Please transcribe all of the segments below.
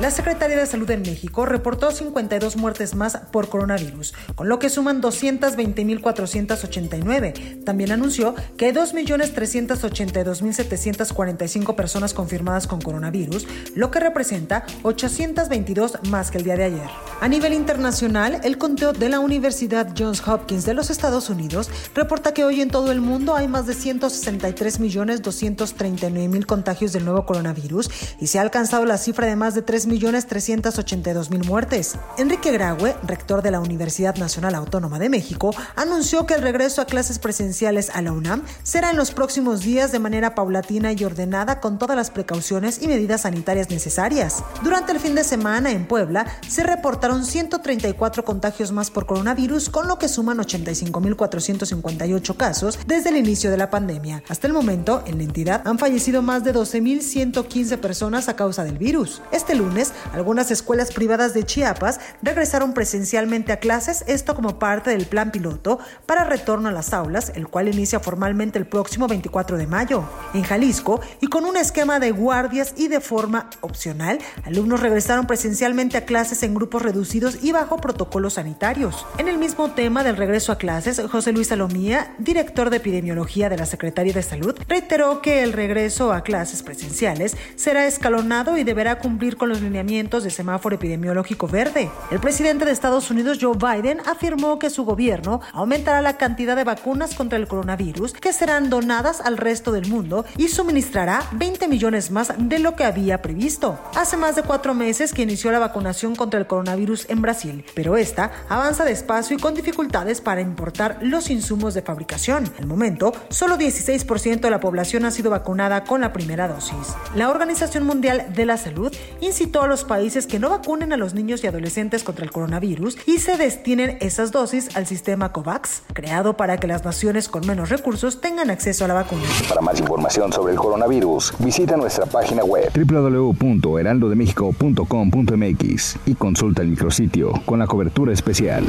La Secretaría de Salud en México reportó 52 muertes más por coronavirus, con lo que suman 220.489. También anunció que hay 2.382.745 personas confirmadas con coronavirus, lo que representa 822 más que el día de ayer. A nivel internacional, el conteo de la Universidad Johns Hopkins de los Estados Unidos reporta que hoy en todo el mundo hay más de 163.239.000 contagios del nuevo coronavirus y se ha alcanzado la cifra de más de 3 3.382.000 muertes. Enrique Graue, rector de la Universidad Nacional Autónoma de México, anunció que el regreso a clases presenciales a la UNAM será en los próximos días de manera paulatina y ordenada con todas las precauciones y medidas sanitarias necesarias. Durante el fin de semana en Puebla se reportaron 134 contagios más por coronavirus, con lo que suman 85.458 casos desde el inicio de la pandemia. Hasta el momento, en la entidad han fallecido más de 12.115 personas a causa del virus. Este lunes, algunas escuelas privadas de Chiapas regresaron presencialmente a clases, esto como parte del plan piloto para retorno a las aulas, el cual inicia formalmente el próximo 24 de mayo. En Jalisco, y con un esquema de guardias y de forma opcional, alumnos regresaron presencialmente a clases en grupos reducidos y bajo protocolos sanitarios. En el mismo tema del regreso a clases, José Luis Salomía, director de epidemiología de la Secretaría de Salud, reiteró que el regreso a clases presenciales será escalonado y deberá cumplir con los lineamientos de semáforo epidemiológico verde. El presidente de Estados Unidos, Joe Biden, afirmó que su gobierno aumentará la cantidad de vacunas contra el coronavirus que serán donadas al resto del mundo y suministrará 20 millones más de lo que había previsto. Hace más de cuatro meses que inició la vacunación contra el coronavirus en Brasil, pero esta avanza despacio y con dificultades para importar los insumos de fabricación. Al momento, solo 16% de la población ha sido vacunada con la primera dosis. La Organización Mundial de la Salud incitó a los países que no vacunen a los niños y adolescentes contra el coronavirus y se destinen esas dosis al sistema COVAX, creado para que las naciones con menos recursos tengan acceso a la vacuna. Para más información sobre el coronavirus, visita nuestra página web www.heraldodemexico.com.mx y consulta el micrositio con la cobertura especial.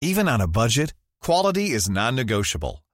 Even on a budget, quality is non-negotiable.